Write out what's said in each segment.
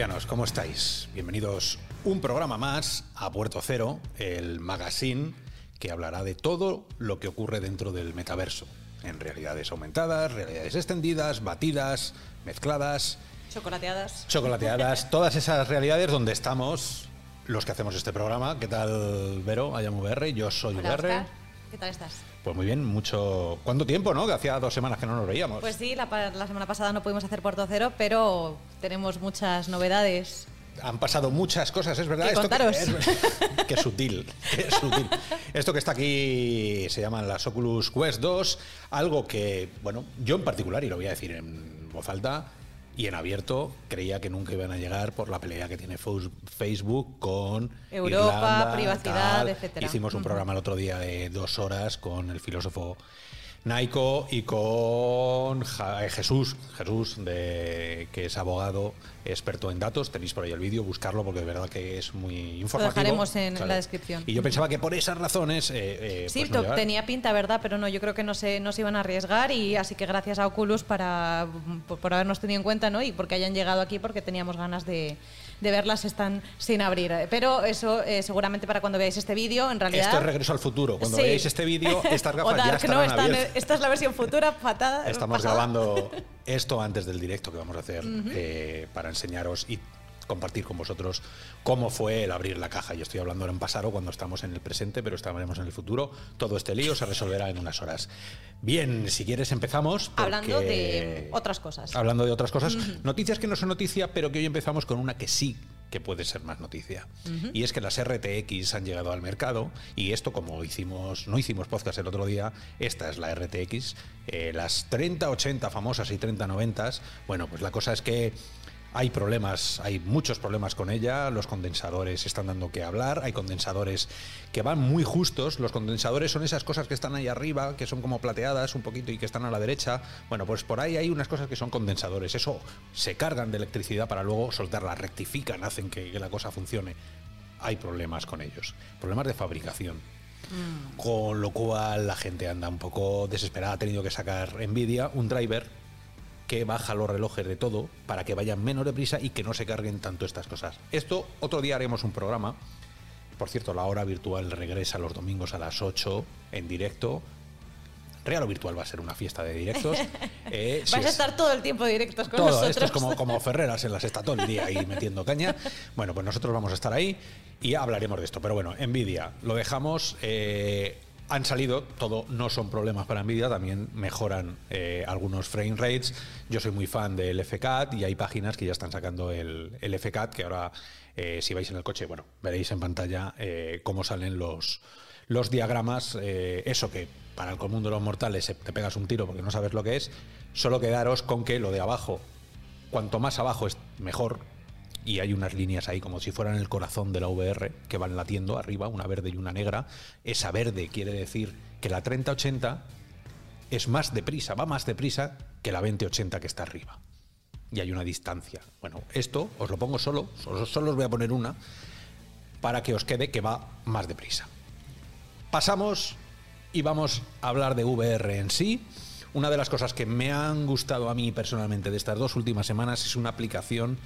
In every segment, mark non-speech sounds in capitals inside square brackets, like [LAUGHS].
tertulianos, ¿cómo estáis? Bienvenidos un programa más a Puerto Cero, el magazine que hablará de todo lo que ocurre dentro del metaverso, en realidades aumentadas, realidades extendidas, batidas, mezcladas, Chocolateadas. chocolateadas, [LAUGHS] todas esas realidades donde estamos los que hacemos este programa. ¿Qué tal, Vero? I am VR, yo soy Hola, VR. ¿Qué tal estás? Pues muy bien, mucho... ¿Cuánto tiempo, no? Que hacía dos semanas que no nos veíamos. Pues sí, la, la semana pasada no pudimos hacer Puerto Cero, pero tenemos muchas novedades. Han pasado muchas cosas, es verdad. Que Esto contaros. Que, [LAUGHS] qué sutil, qué sutil. Esto que está aquí se llaman las Oculus Quest 2, algo que, bueno, yo en particular, y lo voy a decir en voz alta y en abierto, creía que nunca iban a llegar por la pelea que tiene Facebook con Europa, Irlanda, privacidad, etcétera. Hicimos un programa el otro día de dos horas con el filósofo Naiko y con eh, Jesús, Jesús de, que es abogado, experto en datos. Tenéis por ahí el vídeo, buscarlo porque de verdad que es muy informativo. dejaremos en la descripción. Y yo pensaba que por esas razones. eh, eh, Sí, pues no llegar. tenía pinta, ¿verdad? Pero no, yo creo que no se, no se iban a arriesgar y así que gracias a Oculus para, por, por habernos tenido en cuenta, ¿no? Y porque hayan llegado aquí porque teníamos ganas de, de verlas, están sin abrir. Pero eso eh, seguramente para cuando veáis este vídeo, en realidad... Esto es regreso al futuro. Cuando Sí. veáis este vídeo, [LAUGHS] estas gafas ya Dark, estarán ¿no? Están- abiertas. esta es la versión futura, [LAUGHS] patada. Estamos pasada. grabando [LAUGHS] esto antes del directo que vamos a hacer eh, para enseñaros y compartir con vosotros cómo fue el abrir la caja. Yo estoy hablando ahora en pasado cuando estamos en el presente, pero estaremos en el futuro. Todo este lío se resolverá en unas horas. Bien, si quieres empezamos. Hablando de otras cosas. Hablando de otras cosas. Noticias que no son noticia, pero que hoy empezamos con una que sí que puede ser más noticia. Y es que las RTX han llegado al mercado y esto como hicimos, no hicimos podcast el otro día, esta es la RTX, eh, las 3080 famosas y 3090, bueno, pues la cosa es que hay problemas, hay muchos problemas con ella, los condensadores están dando que hablar, hay condensadores que van muy justos, los condensadores son esas cosas que están ahí arriba, que son como plateadas un poquito y que están a la derecha, bueno, pues por ahí hay unas cosas que son condensadores, eso se cargan de electricidad para luego soltarla, rectifican, hacen que, que la cosa funcione. Hay problemas con ellos, problemas de fabricación. Con lo cual la gente anda un poco desesperada, ha tenido que sacar Nvidia un driver que baja los relojes de todo para que vayan menos deprisa y que no se carguen tanto estas cosas. Esto otro día haremos un programa. Por cierto, la hora virtual regresa los domingos a las 8 en directo. Real o virtual va a ser una fiesta de directos. [LAUGHS] Eh, si Vais a es- estar todo el tiempo directos con todo nosotros. esto es como, [LAUGHS] como Ferreras en las está todo el día ahí metiendo caña. Bueno, pues nosotros vamos a estar ahí y hablaremos de esto. Pero bueno, Nvidia, lo dejamos. eh, han salido, todo no son problemas para Nvidia, también mejoran eh, algunos frame rates. Yo soy muy fan del FCAT y hay páginas que ya están sacando el, el FCAT, que ahora, eh, si vais en el coche, bueno, veréis en pantalla eh, cómo salen los, los diagramas, eso que para el común de los mortales te pegas un tiro porque no sabes lo que es, solo quedaros con que lo de abajo, cuanto más abajo es mejor, y hay unas líneas ahí como si fueran el corazón de la VR que van latiendo arriba, una verde y una negra. Esa verde quiere decir que la 3080 es más deprisa, va más deprisa que la 2080 que está arriba. Y hay una distancia. Bueno, esto os lo pongo solo, solo, solo os voy a poner una para que os quede que va más deprisa. Pasamos y vamos a hablar de VR en sí. Una de las cosas que me han gustado a mí personalmente de estas dos últimas semanas es una aplicación.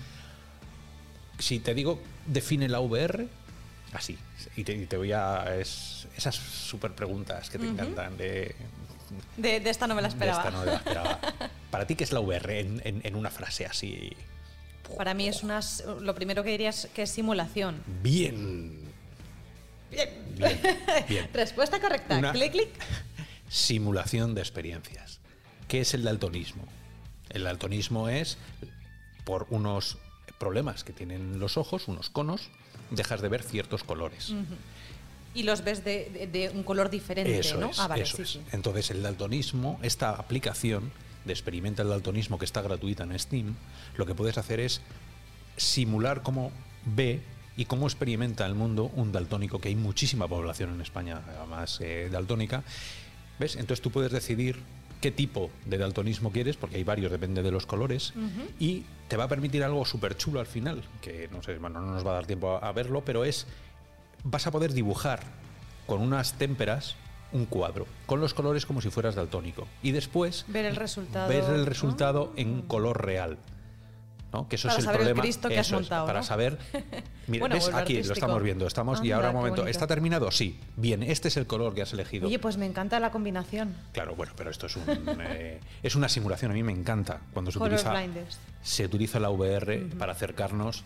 Si te digo, define la VR, así. Y te, y te voy a. es- esas super preguntas que te encantan de. De, de esta no me la de esperaba. esta no la esperaba. Para ti, ¿qué es la VR en, en- en una frase así? Para mí es una, lo primero que diría es que es simulación. Bien. Bien. Bien. Bien. [LAUGHS] Respuesta correcta. Una- Clic, clic. simulación de experiencias. ¿Qué es el daltonismo? El daltonismo es por unos problemas que tienen los ojos, unos conos, dejas de ver ciertos colores. Y los ves de, de- de un color diferente, Eso ¿no? es, ah, vale, eso sí, es. sí. Entonces el daltonismo, esta aplicación de experimenta el daltonismo que está gratuita en Steam, lo que puedes hacer es simular cómo ve y cómo experimenta el mundo un daltónico, que hay muchísima población en España, además eh, daltónica. ¿Ves? Entonces tú puedes decidir qué tipo de daltonismo quieres, porque hay varios, depende de los colores, y te va a permitir algo súper chulo al final, que no sé, bueno, no nos va a dar tiempo a, a verlo, pero es, vas a poder dibujar con unas témperas un cuadro, con los colores como si fueras daltónico, y después Ver el resultado. ver el ¿no? resultado en color real. ¿No? Que eso Para es el saber el problema. Cristo que has Eso es, montado, para ¿no? saber. [LAUGHS] Mira, Bueno, ¿ves? vuelve Aquí lo estamos viendo. Estamos, y ahora un momento. ¿Está terminado? Sí. Bien, este es el color que has elegido. Oye, pues me encanta la combinación. Claro, bueno, pero esto es, un, [LAUGHS] eh, es una simulación. A mí me encanta cuando se utiliza, se utiliza la VR para acercarnos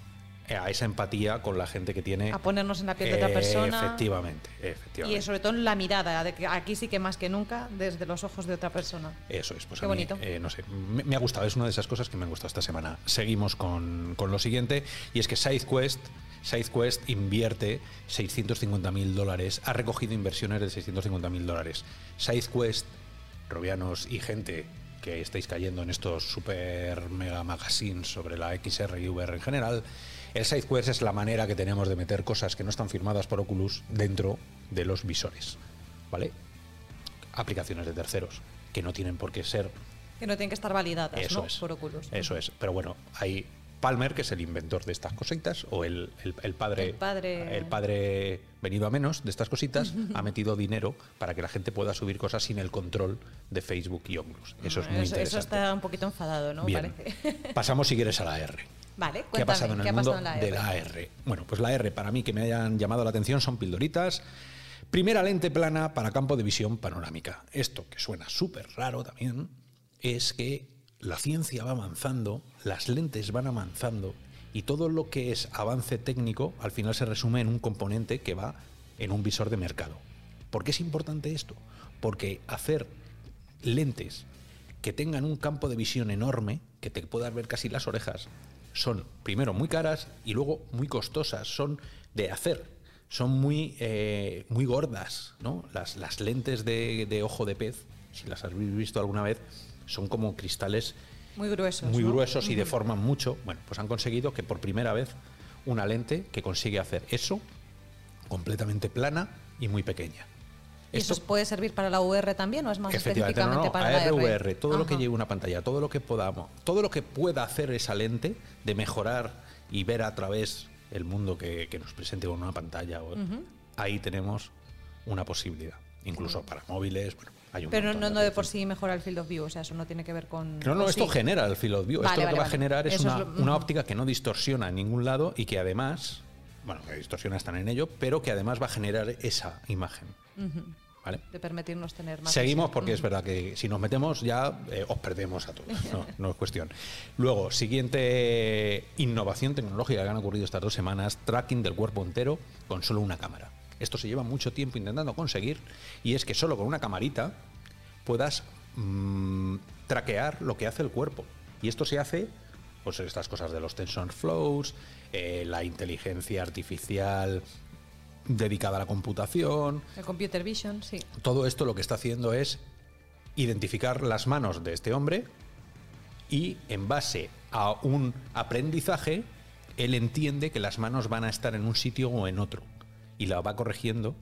a esa empatía con la gente que tiene. A ponernos en la piel de otra persona. Efectivamente, efectivamente. Y sobre todo en la mirada, de que aquí sí que más que nunca, desde los ojos de otra persona. Eso es, pues Qué a mí, bonito. eh, no sé, me, me ha gustado, es una de esas cosas que me han gustado esta semana. Seguimos con, con lo siguiente, y es que SideQuest, SideQuest invierte 650 mil dólares, ha recogido inversiones de 650 mil dólares. SideQuest, robianos y gente que estáis cayendo en estos super mega magazines sobre la XR y VR en general, el SideQuest es la manera que tenemos de meter cosas que no están firmadas por Oculus dentro de los visores, ¿vale? Aplicaciones de terceros que no tienen por qué ser Que no tienen que estar validadas, eso ¿no? es. Por Oculus. Eso es. Pero bueno, hay Palmer, que es el inventor de estas cositas, o el, el- el padre, El padre- el padre venido a menos de estas cositas, ha metido dinero para que la gente pueda subir cosas sin el control de Facebook y Oculus. Eso es muy eso, eso interesante. está un poquito enfadado, ¿no? Bien. Parece. Pasamos si quieres a la R. vale, ¿Qué ha pasado en el ¿qué ha mundo en la de la R? Bueno, pues la R para mí que me hayan llamado la atención son pildoritas. Primera lente plana para campo de visión panorámica. Esto que suena súper raro también es que la ciencia va avanzando, las lentes van avanzando y todo lo que es avance técnico al final se resume en un componente que va en un visor de mercado. ¿Por qué es importante esto? Porque hacer lentes que tengan un campo de visión enorme, que te puedas ver casi las orejas, son primero muy caras y luego muy costosas, son de hacer, son muy, eh, muy gordas. ¿no? Las, las lentes de, de ojo de pez, si las habéis visto alguna vez, son como cristales Muy gruesos. muy ¿no? gruesos y deforman mucho. Bueno, pues han conseguido que por primera vez una lente que consigue hacer eso completamente plana y muy pequeña. ¿Y eso puede servir para la VR también o es más Efectivamente, no, específicamente no, para la R? ARVR, todo lo que lleve una pantalla, todo lo que podamos, todo lo que pueda hacer esa lente de mejorar y ver a través el mundo que, que nos presente con una pantalla, ahí tenemos una posibilidad. Incluso para móviles, bueno, hay un Pero no, no de por sí mejora el field of view, o sea, eso no tiene que ver con... No, no, esto sí. genera el field of view. Vale, esto lo vale, que va a generar es una, lo- una óptica que no distorsiona en ningún lado y que además, bueno, que distorsiona están en ello, pero que además va a generar esa imagen. ¿Vale? De permitirnos tener más... Seguimos visión. porque es verdad que si nos metemos ya eh, os perdemos a todos. No, [LAUGHS] no es cuestión. Luego, siguiente innovación tecnológica que han ocurrido estas dos semanas, tracking del cuerpo entero con solo una cámara. Esto se lleva mucho tiempo intentando conseguir y es que solo con una camarita puedas mm, traquear lo que hace el cuerpo. Y esto se hace, pues estas cosas de los tensor flows, eh, la inteligencia artificial dedicada a la computación, El computer vision, sí. todo esto lo que está haciendo es identificar las manos de este hombre y en base a un aprendizaje, él entiende que las manos van a estar en un sitio o en otro y la va corrigiendo,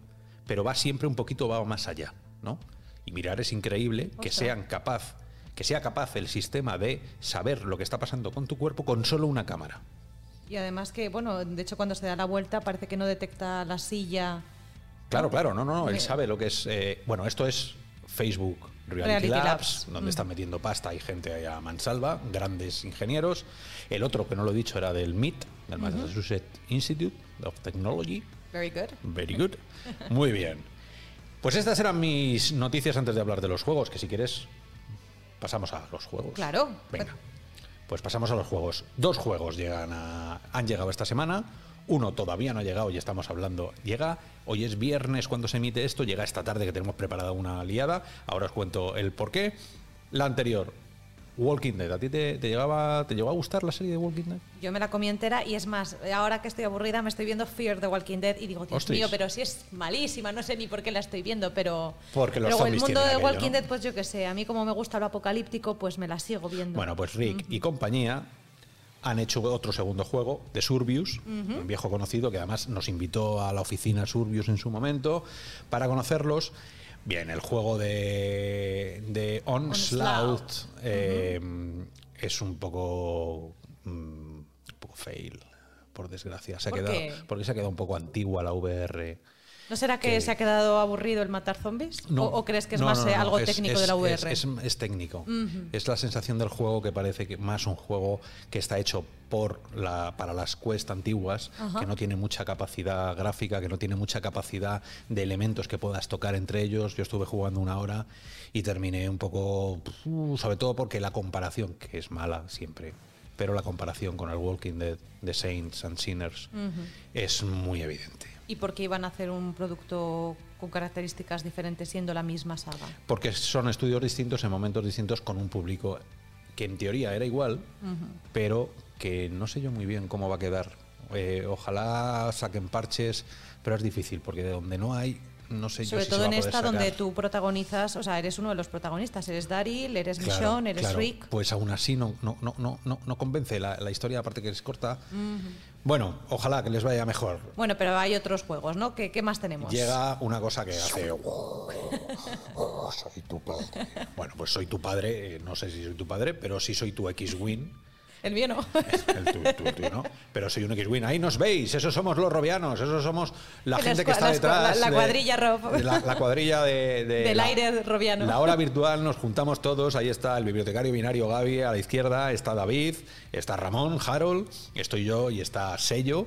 pero va siempre un poquito va más allá, ¿no? Y mirar es increíble que Ostras. sean capaz, que sea capaz el sistema de saber lo que está pasando con tu cuerpo con solo una cámara. Y además que, bueno, de hecho cuando se da la vuelta parece que no detecta la silla. Claro, claro, no, no, no, él Mira. sabe lo que es. eh, bueno, esto es Facebook Reality, Reality Labs, Labs. donde están metiendo pasta y gente ahí a mansalva, grandes ingenieros. El otro, que no lo he dicho, era del MIT, del Massachusetts Institute of Technology. Very good. Very good. Muy bien. Pues estas eran mis noticias antes de hablar de los juegos, que si quieres pasamos a los juegos. Claro. Venga. Pues pasamos a los juegos. Dos juegos llegan a- han llegado esta semana. Uno todavía no ha llegado y estamos hablando. Llega, hoy es viernes cuando se emite esto, llega esta tarde que tenemos preparada una liada. Ahora os cuento el por qué. La anterior, Walking Dead. ¿A ti te, te llegaba, te llegó a gustar la serie de Walking Dead? Yo me la comí entera y es más, ahora que estoy aburrida me estoy viendo Fear the Walking Dead y digo, Dios mío, pero si es malísima, no sé ni por qué la estoy viendo, pero... Porque los Luego el mundo de aquello, Walking ¿no? Dead, pues yo qué sé, a mí como me gusta lo apocalíptico, pues me la sigo viendo. Bueno, pues Rick y compañía han hecho otro segundo juego de Surbius, un viejo conocido que además nos invitó a la oficina Surbius en su momento para conocerlos. Bien, el juego de, de Onslaught, Onslaught. eh, es un poco, mm, un poco fail, por desgracia. Se ha ¿Por quedado, qué? porque se ha quedado un poco antigua la VR. ¿No será que, se ha quedado aburrido el matar zombies? No, ¿O, crees que es no, más no, eh, algo técnico es- de la VR? Es, es- es técnico. Es la sensación del juego que parece que más un juego que está hecho por la, para las Quest antiguas, que no tiene mucha capacidad gráfica, que no tiene mucha capacidad de elementos que puedas tocar entre ellos. Yo estuve jugando una hora y terminé un poco, uh, sobre todo porque la comparación, que es mala siempre, pero la comparación con el Walking Dead de Saints and Sinners es muy evidente. ¿Y por qué iban a hacer un producto con características diferentes siendo la misma saga? Porque son estudios distintos en momentos distintos con un público que en teoría era igual, pero que no sé yo muy bien cómo va a quedar. Eh, ojalá saquen parches, pero es difícil porque de donde no hay, no sé yo Sobre si todo se va en esta donde sacar. tú protagonizas, o sea, eres uno de los protagonistas, eres Daryl, eres Claro, Michonne, eres claro. Rick. Pues aún así no, no, no, no, no, convence la, la historia, aparte que es corta. Bueno, ojalá que les vaya mejor. Bueno, pero hay otros juegos, ¿no? ¿Qué, qué más tenemos? Llega una cosa que hace. "Oh, soy tu padre. Bueno, pues soy tu padre, eh, no sé si soy tu padre, pero sí soy tu X-Wing. El mío no. El tu- tu- tu, ¿no? Pero soy un X-Wing. Ahí nos veis, esos somos los robianos, esos somos la gente que está detrás. la- la de- cuadrilla Rob. de La, la cuadrilla de, de Del la- aire robiano. La hora virtual, nos juntamos todos. Ahí está el bibliotecario binario Gaby a la izquierda, está David, está Ramón, Harold, estoy yo y está Sello.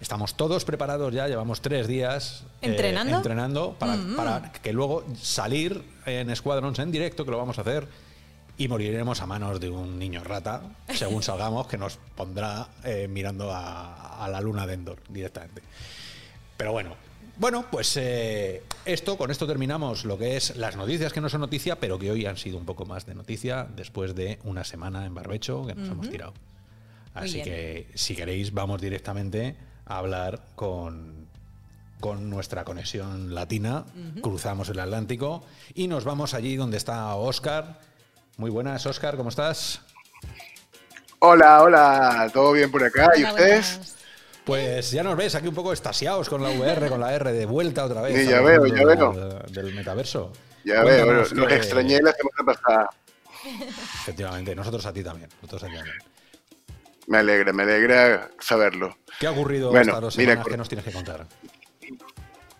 Estamos todos preparados ya, llevamos tres días eh, ¿Entrenando? Mm. entrenando para, para que luego salir en Squadrons en directo, que lo vamos a hacer, y moriremos a manos de un niño rata, según salgamos, que nos pondrá eh, mirando a, a la luna de Endor directamente. Pero bueno, bueno, pues eh, esto, con esto terminamos lo que es las noticias que no son noticia, pero que hoy han sido un poco más de noticia después de una semana en barbecho que nos hemos tirado. Así que si queréis vamos directamente a hablar con, con nuestra conexión latina, cruzamos el Atlántico y nos vamos allí donde está Oscar. Muy buenas, Oscar, ¿cómo estás? Hola, hola, ¿todo bien por acá? ¿Y ustedes? buenas. Pues ya nos ves aquí un poco estasiados con la VR, con la R de vuelta otra vez. Sí, ya veo, ya del- veo. Del metaverso. Ya veo, los qué- extrañé la semana pasada. Efectivamente, nosotros a ti también. Nosotros a ti también. Me alegra, me alegra saberlo. ¿Qué ha ocurrido Bueno, estas dos mira, semanas? cor- ¿Qué nos tienes que contar?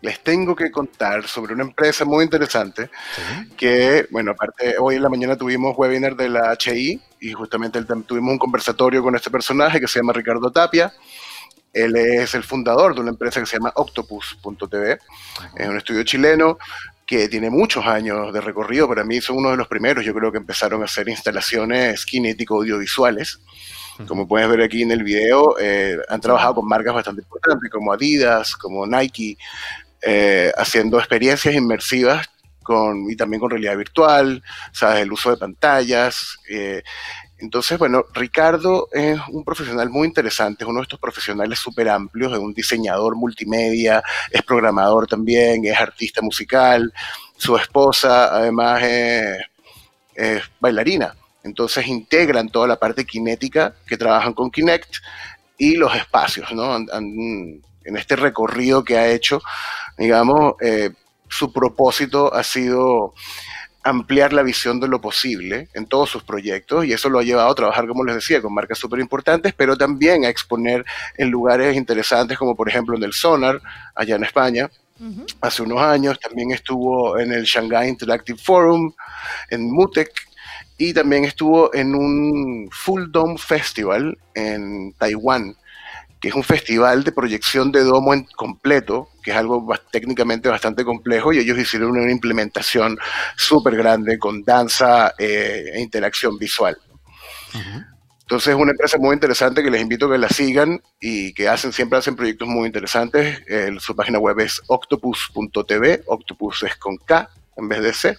Les tengo que contar sobre una empresa muy interesante Sí. que, bueno, aparte, hoy en la mañana tuvimos webinar de la HI y justamente el- tuvimos un conversatorio con este personaje que se llama Ricardo Tapia. Él es el fundador de una empresa que se llama Octopus.tv. Es un estudio chileno que tiene muchos años de recorrido. Para mí son uno de los primeros. Yo creo que empezaron a hacer instalaciones kinético-audiovisuales. Como puedes ver aquí en el video, eh, han trabajado con marcas bastante importantes como Adidas, como Nike, eh, haciendo experiencias inmersivas con, y también con realidad virtual, ¿sabes? el uso de pantallas. eh, entonces, bueno, Ricardo es un profesional muy interesante, es uno de estos profesionales súper amplios, es un diseñador multimedia, es programador también, es artista musical, su esposa además es, es bailarina. Entonces integran toda la parte cinética que trabajan con Kinect y los espacios, ¿no? En este recorrido que ha hecho, digamos, eh, su propósito ha sido ampliar la visión de lo posible en todos sus proyectos y eso lo ha llevado a trabajar, como les decía, con marcas súper importantes, pero también a exponer en lugares interesantes como por ejemplo en el Sonar, allá en España, hace unos años, también estuvo en el Shanghai Interactive Forum, en MUTEC, y también estuvo en un Full Dome Festival en Taiwán, que es un festival de proyección de domo en completo, que es algo técnicamente bastante complejo, y ellos hicieron una implementación súper grande con danza eh, e interacción visual. Entonces es una empresa muy interesante que les invito a que la sigan y que hacen siempre hacen proyectos muy interesantes. Su página web es octopus.tv, octopus es con K en vez de C.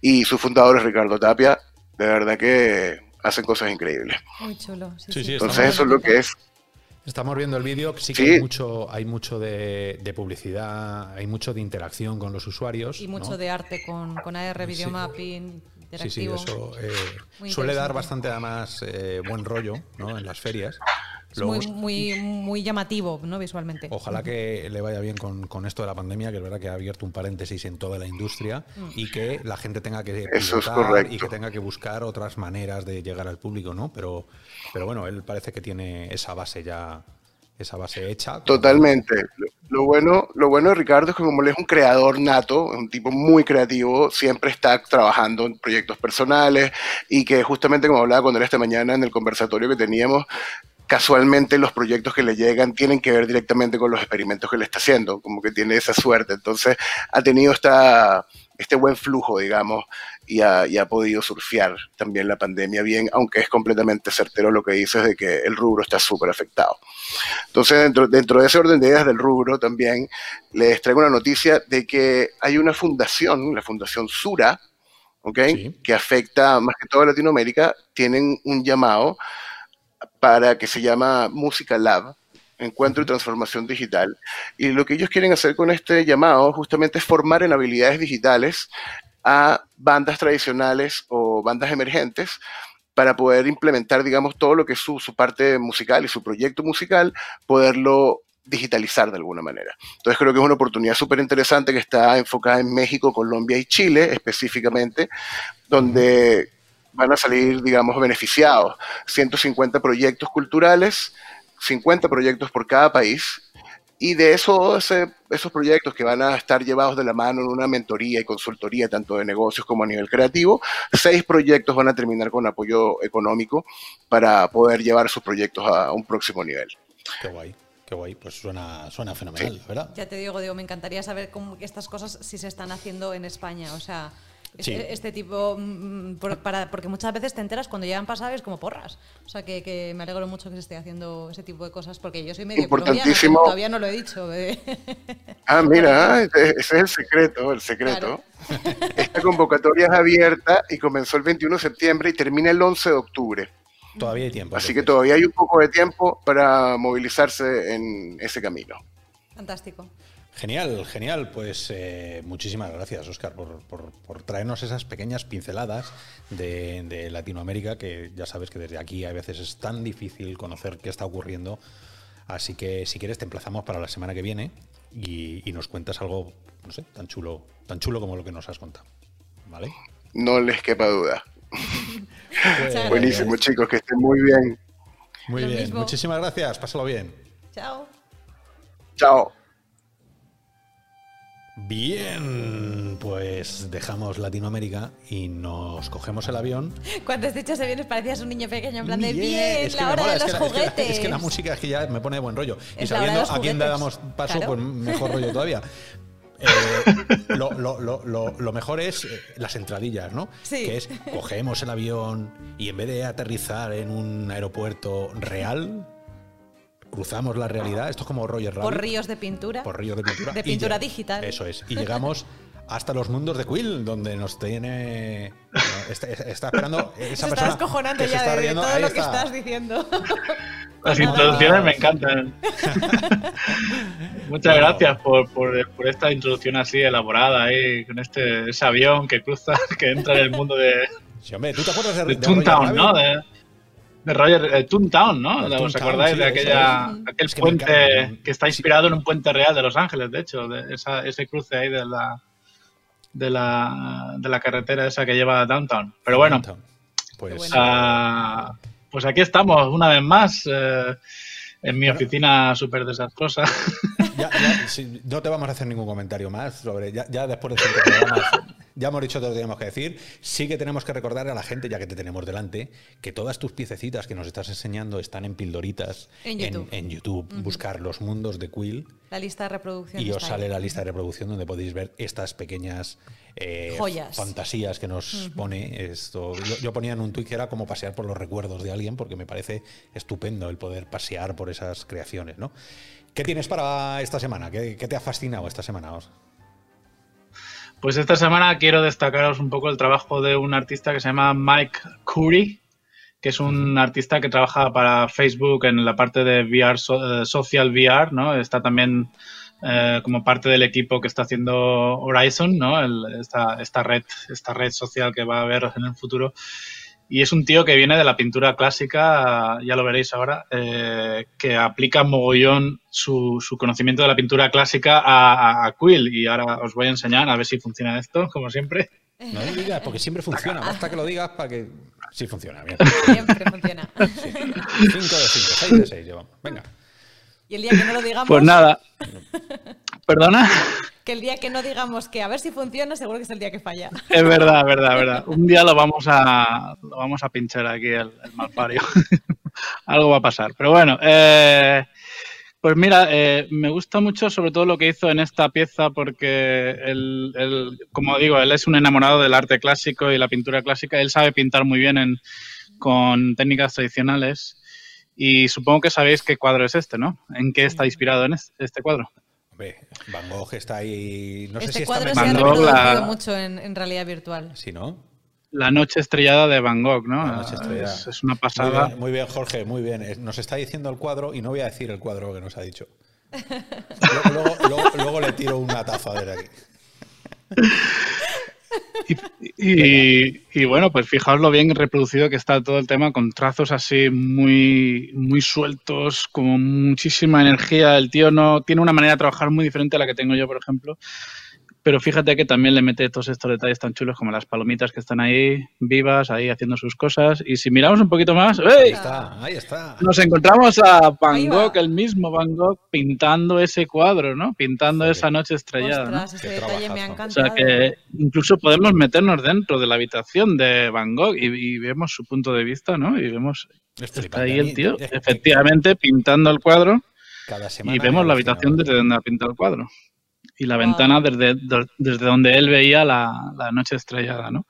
Y su fundador es Ricardo Tapia. De verdad que hacen cosas increíbles. Muy chulo. Sí, Sí, sí. sí, Entonces eso es lo que es. Estamos viendo el vídeo, sí que Sí. hay mucho, hay mucho de, de publicidad, hay mucho de interacción con los usuarios. Y mucho ¿no? de arte con, con AR, Sí. videomapping, Sí, sí, interactivo. eso eh, suele dar bastante además eh, buen rollo ¿no? en las ferias. Es muy, muy, muy llamativo, ¿no? Visualmente. Ojalá que le vaya bien con, con esto de la pandemia, que es verdad que ha abierto un paréntesis en toda la industria Mm. y que la gente tenga que Eso es correcto. y que tenga que buscar otras maneras de llegar al público, ¿no? Pero, pero bueno, él parece que tiene esa base ya esa base hecha. Totalmente. Lo bueno, lo bueno de Ricardo es que como él es un creador nato, es un tipo muy creativo, siempre está trabajando en proyectos personales y que justamente como hablaba con él esta mañana en el conversatorio que teníamos, casualmente los proyectos que le llegan tienen que ver directamente con los experimentos que le está haciendo, como que tiene esa suerte. Entonces ha tenido esta, este buen flujo, digamos, y ha, podido surfear también la pandemia bien, aunque es completamente certero lo que dices de que el rubro está súper afectado. Entonces, dentro, dentro de ese orden de ideas del rubro también les traigo una noticia de que hay una fundación, la Fundación Sura, ¿okay? que afecta más que toda Latinoamérica, tienen un llamado para que se llama Música Lab, Encuentro y Transformación Digital. Y lo que ellos quieren hacer con este llamado justamente es formar en habilidades digitales a bandas tradicionales o bandas emergentes para poder implementar, digamos, todo lo que es su, parte musical y su proyecto musical, poderlo digitalizar de alguna manera. Entonces creo que es una oportunidad súper interesante que está enfocada en México, Colombia y Chile específicamente, donde van a salir, digamos, beneficiados 150 proyectos culturales, 50 proyectos por cada país, y de esos, esos proyectos que van a estar llevados de la mano en una mentoría y consultoría, tanto de negocios como a nivel creativo, seis proyectos van a terminar con apoyo económico para poder llevar sus proyectos a un próximo nivel. Qué guay. Qué guay, pues suena, suena fenomenal, ¿verdad? Ya te digo, digo, me encantaría saber cómo estas cosas si se están haciendo en España. O sea, este, este, tipo, mm, para, porque muchas veces te enteras cuando llegan pasadas como porras. O sea, que, me alegro mucho que se esté haciendo ese tipo de cosas, porque yo soy medio Importantísimo. todavía no lo he dicho. Eh. Ah, mira, ese es el secreto, el secreto. Esta convocatoria es abierta y comenzó el 21 de septiembre y termina el 11 de octubre. Todavía hay tiempo. Así que todavía hay un poco de tiempo para movilizarse en ese camino. Fantástico. Genial, genial. Pues eh, muchísimas gracias, Oscar, por, traernos esas pequeñas pinceladas de, Latinoamérica, que ya sabes que desde aquí a veces es tan difícil conocer qué está ocurriendo. Así que si quieres te emplazamos para la semana que viene y, nos cuentas algo, no sé, tan chulo, tan chulo como lo que nos has contado. ¿Vale? No les quepa duda. Pues, Buenísimo, chicos, que estén muy bien. Muy bien, muchísimas gracias, pásalo bien. Chao. Chao. Bien, pues dejamos Latinoamérica y nos cogemos el avión. Cuando has dicho ese bien, parecías un niño pequeño en plan de bien, la hora de los juguetes. Es que, la, música es que ya me pone de buen rollo. y sabiendo a quién damos paso, pues mejor rollo todavía. [LAUGHS] Eh, lo, mejor es eh, las entradillas, ¿no? Sí. Que es cogemos el avión y en vez de aterrizar en un aeropuerto real, cruzamos la realidad, esto es como Roger Rabbit. Por ríos de pintura. Por ríos de pintura. [LAUGHS] De pintura digital. Eso es. Y llegamos hasta los mundos de Quill, donde nos tiene. está, esperando esa se persona. Está descojonando ya de, todo lo que estás diciendo. [LAUGHS] Las introducciones me encantan. [LAUGHS] Muchas gracias por, por, por, esta introducción así elaborada, ahí, con este ese avión que cruza, que entra en el mundo de. Sí, hombre, ¿tú te acuerdas de, de, de Toontown, ¿no? De, de Roger, eh, Toontown, ¿no? ¿Os acordáis de aquella, aquel puente que, está inspirado en un puente real de Los Ángeles, de hecho, de ese cruce ahí de la, de la, de la carretera esa que lleva a Downtown. Pero bueno, pues, uh, pues aquí estamos una vez más. Eh, en mi oficina súper desastrosa. Ya, ya, no te vamos a hacer ningún comentario más sobre. Ya, ya después de cinco programas [LAUGHS] ya hemos dicho todo lo que tenemos que decir. Sí que tenemos que recordar a la gente, ya que te tenemos delante, que todas tus piececitas que nos estás enseñando están en pildoritas en YouTube. Buscar los mundos de Quill. La lista de reproducción. Y os sale la lista de reproducción donde podéis ver estas pequeñas eh, Joyas. fantasías que nos pone esto. Yo, ponía en un tweet que era como pasear por los recuerdos de alguien, porque me parece estupendo el poder pasear por esas creaciones. ¿no? ¿Qué tienes para esta semana? ¿Qué, qué te ha fascinado esta semana? Pues esta semana quiero destacaros un poco el trabajo de un artista que se llama Mike Curry, que es un artista que trabaja para Facebook en la parte de VR, eh, social VR, ¿no? Está también eh, como parte del equipo que está haciendo Horizon, ¿no? esta, esta, red, esta red social que va a haber en el futuro. Y es un tío que viene de la pintura clásica, ya lo veréis ahora, eh, que aplica mogollón su, su, conocimiento de la pintura clásica a, Quill. Y ahora os voy a enseñar a ver si funciona esto, como siempre. No lo digas, porque siempre funciona. Basta que lo digas para que. Sí, funciona, bien. Siempre funciona. 5 de 5, 6 de 6 llevamos. Venga. Y el día que no lo digamos. Pues nada. [LAUGHS] ¿Perdona? Que el día que no digamos que a ver si funciona, seguro que es el día que falla. Es verdad, verdad, verdad. Un día lo vamos a, lo vamos a pinchar aquí el, el malpario. [LAUGHS] Algo va a pasar. Pero bueno, eh, pues mira, eh, me gusta mucho sobre todo lo que hizo en esta pieza porque, él, él, como digo, él es un enamorado del arte clásico y la pintura clásica. Él sabe pintar muy bien en, con técnicas tradicionales y supongo que sabéis qué cuadro es este, ¿no? ¿En qué está inspirado en este, este cuadro? Van Gogh está ahí... No este sé si cuadro está se ha Van Gogh, reproducido la- mucho en, en realidad virtual. Sí, ¿no? La noche estrellada de Van Gogh, ¿no? La noche estrellada. Es, es una Muy pasada. bien, muy bien, Jorge, muy bien. Nos está diciendo el cuadro y no voy a decir el cuadro que nos ha dicho. [LAUGHS] Luego, luego- luego- luego le tiro una taza desde aquí. [LAUGHS] Y, y bueno, pues fijaos lo bien reproducido que está todo el tema con trazos así muy, muy sueltos, con muchísima energía. El tío no tiene una manera de trabajar muy diferente a la que tengo yo, por ejemplo. Pero fíjate que también le mete todos estos detalles tan chulos como las palomitas que están ahí vivas, ahí haciendo sus cosas. Y si miramos un poquito más, Ahí está, ahí está. Nos encontramos a Van. Gogh, el mismo Van Gogh, pintando ese cuadro, ¿no? Pintando esa noche estrellada. ¿no? Ostras, ese detalle me ha encantado. O sea que incluso podemos meternos dentro de la habitación de Van Gogh y, y vemos su punto de vista, ¿no? Y vemos Es está ahí el mí, tío, eh, efectivamente pintando el cuadro Cada semana y vemos la habitación desde donde ha pintado el cuadro y la Wow. ventana desde, de- desde donde él veía la, la noche estrellada, ¿no?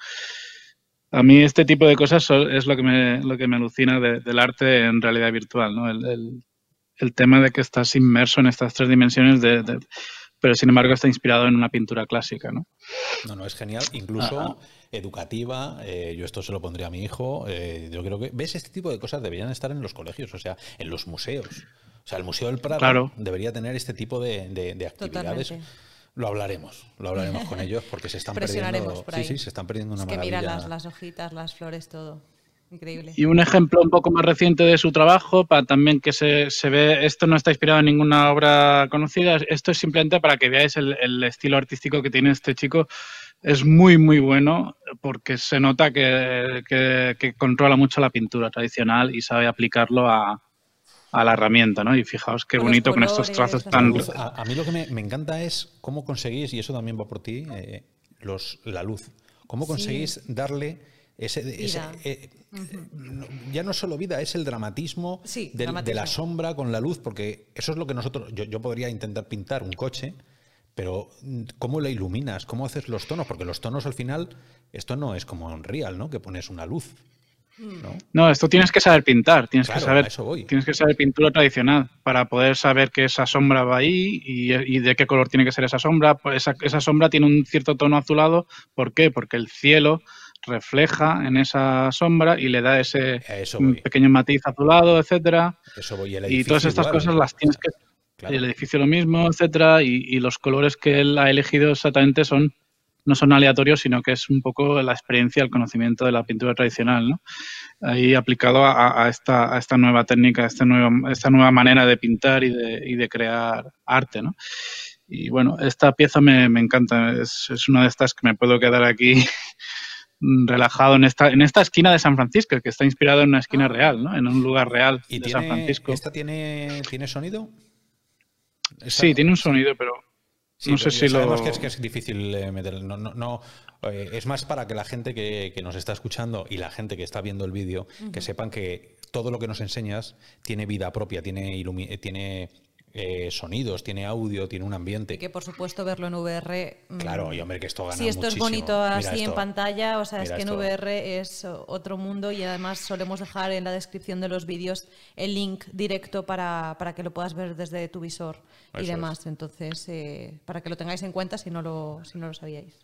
A mí este tipo de cosas es lo que me, lo que me alucina de- del arte en realidad virtual, ¿no? El, el- el tema de que estás inmerso en estas tres dimensiones, de, de- pero sin embargo está inspirado en una pintura clásica, ¿no? No, no, es genial. Incluso Ajá. educativa. eh, yo esto se lo pondría a mi hijo. eh, yo creo que. ¿Ves? Este tipo de cosas deberían estar en los colegios, o sea, en los museos. O sea, el Museo del Prado Claro. debería tener este tipo de, de- de actividades. Totalmente. Lo hablaremos, lo hablaremos con ellos porque se están perdiendo. Sí, ahí. sí, se están perdiendo una Es que maravilla. mira las, las hojitas, las flores, todo. Increíble. Y un ejemplo un poco más reciente de su trabajo, para también que se, se ve, esto no está inspirado en ninguna obra conocida, esto es simplemente para que veáis el, el estilo artístico que tiene este chico. Es muy, muy bueno porque se nota que, que- que controla mucho la pintura tradicional y sabe aplicarlo a, a la herramienta, ¿no? Y fijaos qué Con bonito con estos trazos La tan... luz, a, a mí lo que me, me encanta es cómo conseguís, y eso también va por ti, eh, los, la luz. ¿Cómo conseguís darle ese... ese- eh, no- ya no solo vida, es el dramatismo, Sí, del- de la dramatismo. sombra con la luz, porque eso es lo que nosotros... Yo, yo podría intentar pintar un coche, pero mm, ¿cómo lo iluminas? ¿Cómo haces los tonos? Porque los tonos al final, esto no es como en Real, ¿no? Que pones una luz. ¿No? No, esto tienes que saber pintar, tienes Claro, que saber, a eso voy. tienes que saber pintura tradicional para poder saber que esa sombra va ahí y, y de qué color tiene que ser esa sombra. Pues esa, esa sombra tiene un cierto tono azulado, ¿por qué? Porque el cielo refleja en esa sombra y le da ese pequeño matiz azulado, etcétera. Eso voy. Y edificio todas estas igual, cosas las tienes que Claro. el edificio lo mismo, etcétera, y, y los colores que él ha elegido exactamente son no son aleatorios, sino que es un poco la experiencia, el conocimiento de la pintura tradicional, ¿no? Ahí aplicado a, a esta, a esta nueva técnica, a esta nueva, esta nueva manera de pintar y de, y de crear arte, ¿no? Y bueno, esta pieza me, me encanta, es, es una de estas que me puedo quedar aquí [LAUGHS] relajado en esta, en esta esquina de San Francisco, que está inspirado en una esquina Ah. real, ¿no? En un lugar real ¿Y de San Francisco. esta tiene, tiene sonido? Esta- Sí, tiene un sonido, pero Sí, no sé si sabemos lo... que es, que es difícil eh, meter. No, no, no, eh, es más para que la gente que, que nos está escuchando y la gente que está viendo el vídeo que sepan que todo lo que nos enseñas tiene vida propia, tiene, eh, tiene eh, sonidos, tiene audio, tiene un ambiente. Que por supuesto verlo en VR. mm, Claro, y hombre, que esto gana Si esto muchísimo. es bonito Mira así en esto. pantalla, o sea, es que en. VR es otro mundo y además solemos dejar en la descripción de los vídeos el link directo para, para que lo puedas ver desde tu visor y demás. Entonces, eh, para que lo tengáis en cuenta si no lo, si no lo sabíais.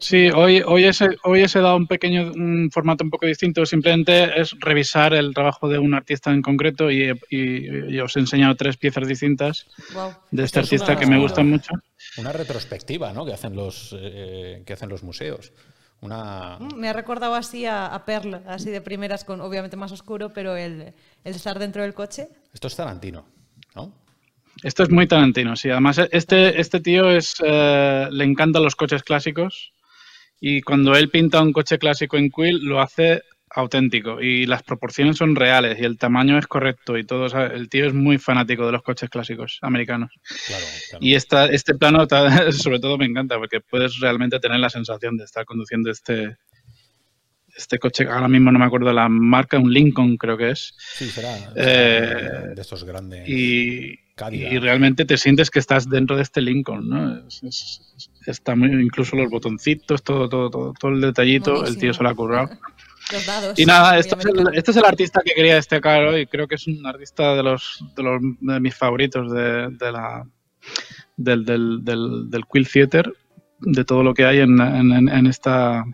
Sí, hoy, hoy, ese, hoy ese dado un pequeño un formato un poco distinto. Simplemente es revisar el trabajo de un artista en concreto y, y- y os he enseñado tres piezas distintas de este es artista una- que me gustan mucho. Una retrospectiva, ¿no? Que hacen los, eh, que hacen los museos. Una. Mm, Me ha recordado así a, a Pearl, así de primeras, con obviamente más oscuro, pero el, el estar dentro del coche. Esto es Tarantino, ¿no? Esto es muy Tarantino, sí. Además, este, este tío es, eh, le encantan los coches clásicos y cuando él pinta un coche clásico en Quill lo hace auténtico y las proporciones son reales y el tamaño es correcto y todo. el tío es muy fanático de los coches clásicos americanos. Y esta, este plano, [LAUGHS] sobre todo, me encanta porque puedes realmente tener la sensación de estar conduciendo este, este coche, ahora mismo no me acuerdo la marca, un Lincoln creo que es. Sí, será. Eh, de estos grandes. Y, y, realmente te sientes que estás dentro de este Lincoln, ¿no? está muy, incluso los botoncitos, todo, todo, todo, todo el detallito, el tío se lo ha currado. [LAUGHS] Los dados. Y nada, este es, el, este es, el, artista que quería destacar hoy. Creo que es un artista de los de, los, de mis favoritos de, de la del, del, del, del Quill Theater, de todo lo que hay en, en, en esta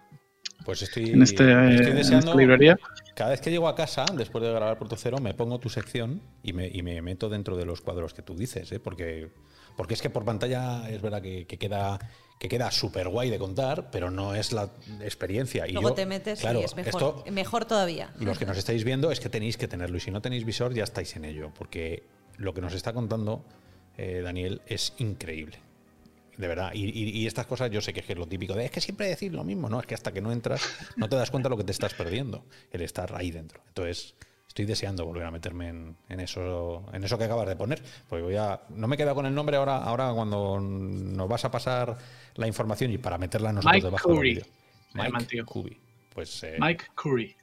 pues estoy, en, este, estoy deseando, librería. Cada vez que llego a casa, después de grabar Punto Cero, me pongo tu sección y me, y me meto dentro de los cuadros que tú dices, ¿eh? porque, porque es que por pantalla es verdad que, que queda que queda súper guay de contar, pero no es la experiencia. Y Luego te metes y es mejor, mejor todavía. Los que nos estáis viendo es que tenéis que tenerlo y si no tenéis visor ya estáis en ello, porque lo que nos está contando eh, Daniel es increíble de verdad. Y, estas cosas yo sé que es lo típico de es que siempre decir lo mismo, ¿no? Es que hasta que no entras no te das cuenta de lo que te estás perdiendo, el estar ahí dentro. Entonces, estoy deseando volver a meterme en, eso en eso que acabas de poner. Porque voy a. No me he quedado con el nombre ahora, ahora cuando nos vas a pasar la información y para meterla nosotros Mike debajo Curry. del Mike Curry. Pues, eh, Mike Curry.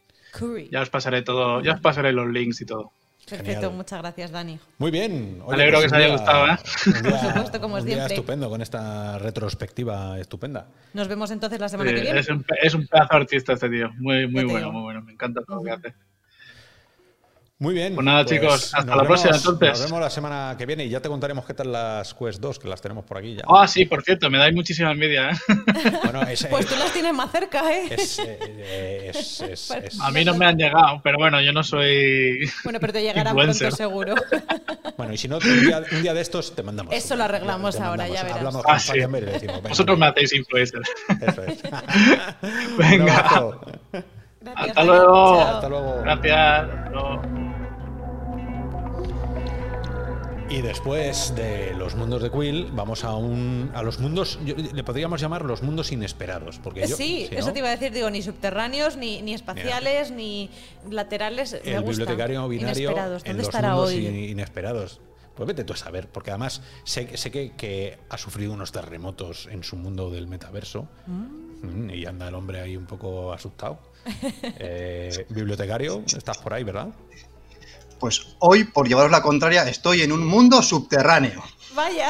Ya os pasaré todo, ya os pasaré los links y todo. Perfecto, muchas gracias, Dani. Muy bien. Me alegro pues que os haya gustado, ¿eh? [LAUGHS] Por supuesto, como un siempre. Día estupendo con esta retrospectiva estupenda. Nos vemos entonces la semana que viene. Es un, es un pedazo artista este tío. Muy, muy bueno, muy bueno. Me encanta todo lo que hace. Muy bien. Pues nada, chicos, hasta la próxima entonces. Nos vemos la semana que viene y ya te contaremos qué tal las Quest 2, que las tenemos por aquí ya. Ah, sí, por cierto, me dais muchísima envidia, ¿eh? [LAUGHS] Bueno, pues tú las tienes más cerca, ¿eh? eh [LAUGHS] es, a mí no me han llegado, pero bueno, yo no soy. [LAUGHS] Bueno, pero te llegará pronto seguro. Bueno, y si no, un día, un día de estos te mandamos. Eso lo arreglamos ahora, ya verás. Hablamos ah, sí. y le decimos, Vosotros me hacéis influencer. Eso es. Venga. Hasta luego. Hasta luego. Gracias. Y después de los mundos de Quill, vamos a un a los mundos, le podríamos llamar los mundos inesperados. Porque yo, sí, eso te iba a decir, digo, ni subterráneos, ni, ni espaciales, ni laterales. El bibliotecario binario en los mundos inesperados. Pues vete tú a saber, porque además sé, sé que, que, ha sufrido unos terremotos en su mundo del metaverso mm. y anda el hombre ahí un poco asustado. [LAUGHS] eh, bibliotecario, estás por ahí, ¿verdad? Pues hoy, por llevaros la contraria, estoy en un mundo subterráneo. Vaya.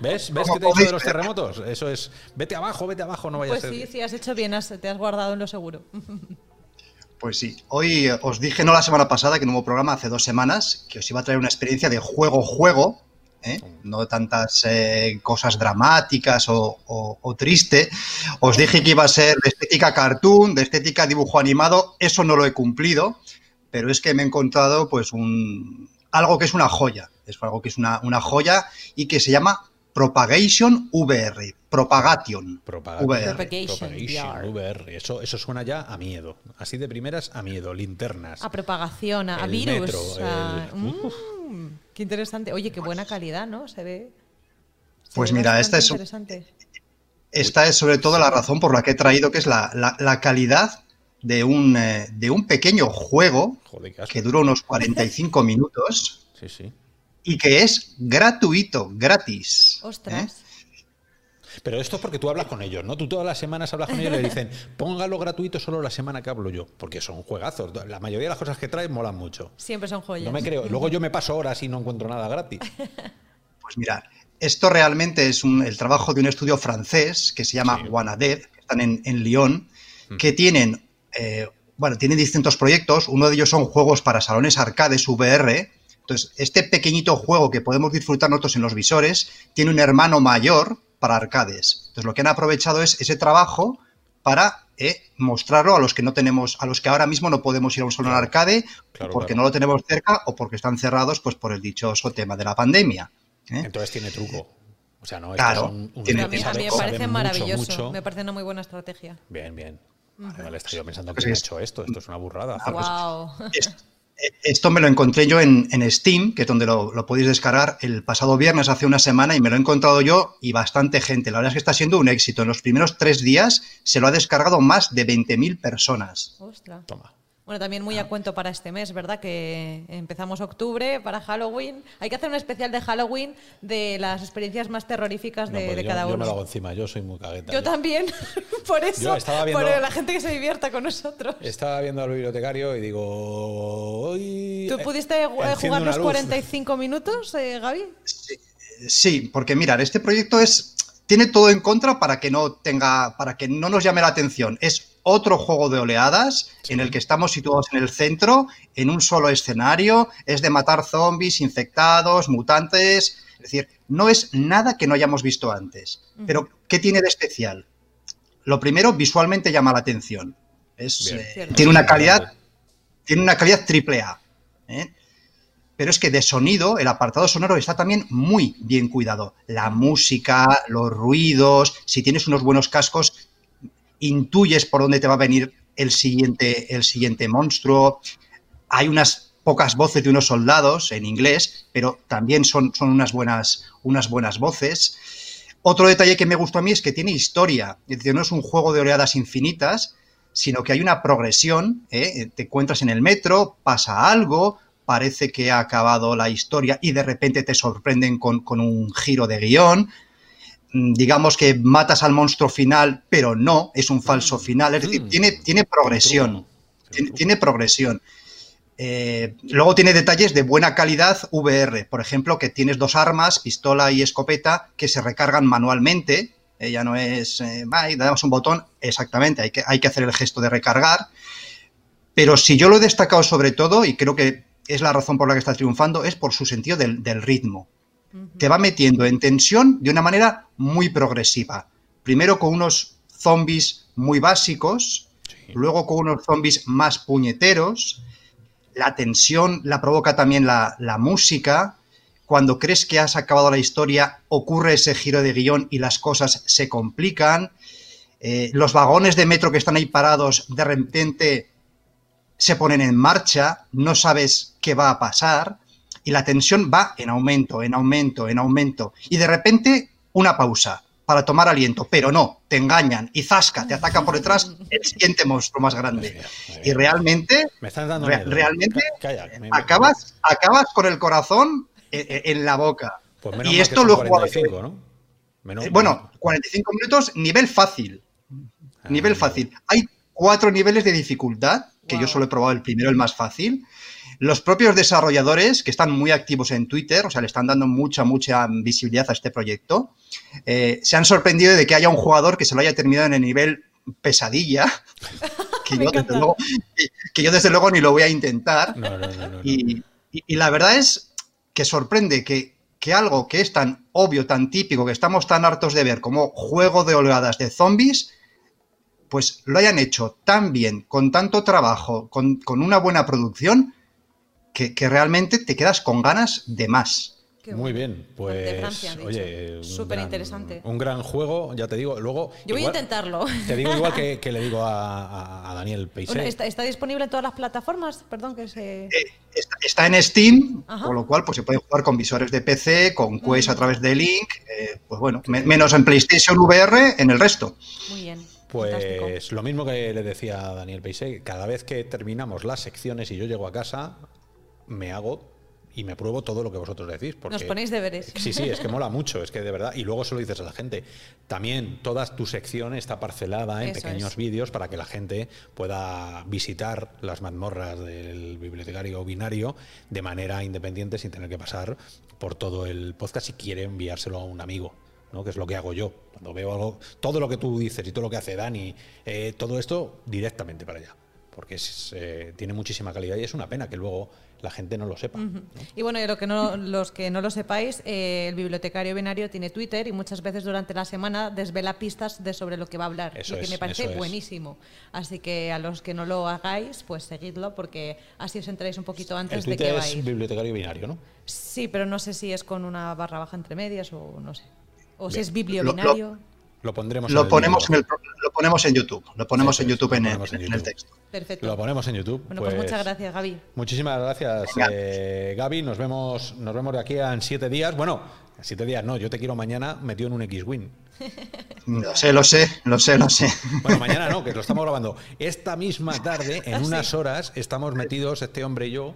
¿Ves? ¿Ves que te he dicho de los terremotos? Eso es, vete abajo, vete abajo, no vayas pues a Pues sí, sí, has hecho bien, te has guardado en lo seguro. [LAUGHS] Pues sí, hoy os dije, no la semana pasada, que en un nuevo programa, hace dos semanas, que os iba a traer una experiencia de juego-juego, ¿eh? no tantas eh, cosas dramáticas o, o, triste. Os dije que iba a ser de estética cartoon, de estética dibujo animado, eso no lo he cumplido pero es que me he encontrado pues un, algo que es una joya, es algo que es una, una joya y que se llama Propagation VR, Propagation, Propagation VR. Propagation VR. Eso, eso suena ya a miedo. Así de primeras a miedo, linternas. A propagación, a, virus. Mm, qué interesante. Oye, qué buena calidad, ¿no? Se ve. pues mira, esta es, esta es sobre todo la razón por la que he traído, que es la, la, la calidad de un, eh, de un pequeño juego que dura unos 45 minutos y que es gratuito, gratis. Ostras. ¿eh? Pero esto es porque tú hablas con ellos, ¿no? Tú todas las semanas hablas con ellos y le dicen, [LAUGHS] póngalo gratuito solo la semana que hablo yo, porque son juegazos. La mayoría de las cosas que traes molan mucho. Siempre son joyas. No me creo. Luego yo me paso horas y no encuentro nada gratis. [LAUGHS] Pues mirad, esto realmente es un, el trabajo de un estudio francés que se llama sí. que están en, en Lyon, que tienen eh, bueno, tienen distintos proyectos. Uno de ellos son juegos para salones arcades VR. Entonces, este pequeñito juego que podemos disfrutar nosotros en los visores tiene un hermano mayor para arcades. Entonces, lo que han aprovechado es ese trabajo para eh, mostrarlo a los que no tenemos, a los que ahora mismo no podemos ir a un salón arcade claro, porque claro. no lo tenemos cerca o porque están cerrados, pues por el dichoso tema de la pandemia. ¿eh? Entonces tiene truco. O sea, no, claro, un, un tiene, a mí, a mí me parece maravilloso. Mucho, mucho. Me parece una muy buena estrategia. Bien, bien. Vale, vale, estoy yo pensando que pues he hecho esto. Esto es una burrada. Ah, pues, esto, esto, me lo encontré yo en, en Steam, que es donde lo, lo, podéis descargar el pasado viernes, hace una semana, y me lo he encontrado yo y bastante gente. La verdad es que está siendo un éxito. En los primeros tres días se lo ha descargado más de 20.000 personas. Ostras. Toma. Bueno, también muy a cuento para este mes, ¿verdad? Que empezamos octubre para Halloween. Hay que hacer un especial de Halloween de las experiencias más terroríficas No, de, pues de yo, cada yo uno. me lo hago encima, yo soy muy cagueta. Yo también, [LAUGHS] por eso, Yo estaba viendo- por la gente que se divierta con nosotros. Estaba viendo al bibliotecario y digo. Hoy ¿Tú pudiste eh, jugar los luz. 45 minutos, eh, Gaby? Sí, porque mirar, este proyecto es tiene todo en contra para que no tenga, para que no nos llame la atención. Es otro juego de oleadas en el que estamos situados en el centro, en un solo escenario, es de matar zombies, infectados, mutantes, es decir, no es nada que no hayamos visto antes. Pero, ¿qué tiene de especial? Lo primero, visualmente llama la atención. Es, eh, tiene una calidad, tiene una calidad triple A. ¿eh? Pero es que de sonido, el apartado sonoro está también muy bien cuidado. La música, los ruidos, si tienes unos buenos cascos, intuyes por dónde te va a venir el siguiente, el siguiente monstruo. Hay unas pocas voces de unos soldados en inglés, pero también son, son unas, buenas, unas buenas voces. Otro detalle que me gustó a mí es que tiene historia, es decir, no es un juego de oleadas infinitas, sino que hay una progresión, ¿eh? te encuentras en el metro, pasa algo, parece que ha acabado la historia y de repente te sorprenden con, con un giro de guion. Mm, Digamos que matas al monstruo final, pero no, es un falso final. Es decir, Mm. tiene, tiene progresión. Tiene, tiene progresión. Eh, luego tiene detalles de buena calidad VR. Por ejemplo, que tienes dos armas, pistola y escopeta, que se recargan manualmente. Eh, ya no es, eh, le damos un botón. Exactamente, hay que, hay que hacer el gesto de recargar. Pero si yo lo he destacado sobre todo, y creo que es la razón por la que está triunfando, es por su sentido del, del ritmo. Te va metiendo en tensión de una manera muy progresiva. Primero con unos zombies muy básicos, luego con unos zombies más puñeteros. La tensión la provoca también la, la música. Cuando crees que has acabado la historia, ocurre ese giro de guion y las cosas se complican. Eh, los vagones de metro que están ahí parados, de repente se ponen en marcha, no sabes qué va a pasar y la tensión va en aumento, en aumento, en aumento. Y de repente una pausa para tomar aliento, pero no, te engañan y zasca, te ataca por detrás el siguiente monstruo más grande. Y realmente, Me están dando re- miedo. realmente Calla, que me- acabas, acabas con el corazón eh, eh, en la boca. Pues menos y que esto lo he jugado 45, ¿no? Menos eh, Bueno, 45 minutos, nivel fácil. Nivel Ah, fácil. Hay cuatro niveles de dificultad, que yo solo he probado el primero, el más fácil. Los propios desarrolladores, que están muy activos en Twitter, o sea, le están dando mucha, mucha visibilidad a este proyecto, eh, se han sorprendido de que haya un jugador que se lo haya terminado en el nivel pesadilla, [LAUGHS] que, yo, desde luego, que- que yo desde luego ni lo voy a intentar. No, no, no, no, no. Y, y- y la verdad es que sorprende que, que algo que es tan obvio, tan típico, que estamos tan hartos de ver como juego de holgadas de zombies, pues lo hayan hecho tan bien, con tanto trabajo, con, con una buena producción, que, que realmente te quedas con ganas de más. Muy bien, pues. De Francia, oye, Súper interesante. Un gran juego, ya te digo. Luego. Yo voy igual- a intentarlo. [LAUGHS] Te digo igual que, que le digo a, a- a Daniel Peisé. Bueno, ¿está, está disponible en todas las plataformas? Perdón, que se... Eh, Está, está en Steam, Ajá. con lo cual pues, se puede jugar con visores de PC, con Quest a través de Link, eh, pues bueno, me- menos en PlayStation VR, en el resto. Muy bien. fantástico. Pues lo mismo que le decía a Daniel Peisé, cada vez que terminamos las secciones y yo llego a casa, me hago y me pruebo todo lo que vosotros decís. Porque, Nos ponéis deberes. Sí, sí, es que [LAUGHS] mola mucho, es que de verdad. Y luego se lo dices a la gente. También toda tu sección está parcelada en Eso pequeños vídeos para que la gente pueda visitar las mazmorras del bibliotecario binario de manera independiente sin tener que pasar por todo el podcast si quiere enviárselo a un amigo. ¿no? que es lo que hago yo. Cuando veo algo, todo lo que tú dices y todo lo que hace Dani, eh, todo esto directamente para allá. Porque es, eh, tiene muchísima calidad y es una pena que luego la gente no lo sepa. ¿no? Y bueno, y lo que no, los que no lo sepáis, eh, el bibliotecario binario tiene Twitter y muchas veces durante la semana desvela pistas de sobre lo que va a hablar. Eso y que es, me parece buenísimo. Así que a los que no lo hagáis, pues seguidlo porque así os enteráis un poquito antes El de qué va a es ir. bibliotecario binario, ¿no? Sí, pero no sé si es con una barra baja entre medias o no sé. O si es biblio Lo- lo- binario. Lo pondremos Lo en ponemos en, el, lo ponemos en YouTube, lo ponemos en YouTube en, el- ponemos en en el YouTube. texto. Perfecto. Lo ponemos en YouTube. Bueno, pues, muchas gracias, Gaby. Muchísimas gracias, eh, Gaby. Nos vemos, nos vemos de aquí a en siete días. Bueno, en siete días no, yo te quiero mañana metido en un X-Win. [LAUGHS] Lo sé, lo sé, lo sé, lo sé. Bueno, mañana no, [LAUGHS] que lo estamos grabando. Esta misma tarde, en unas horas, estamos metidos, este hombre y yo,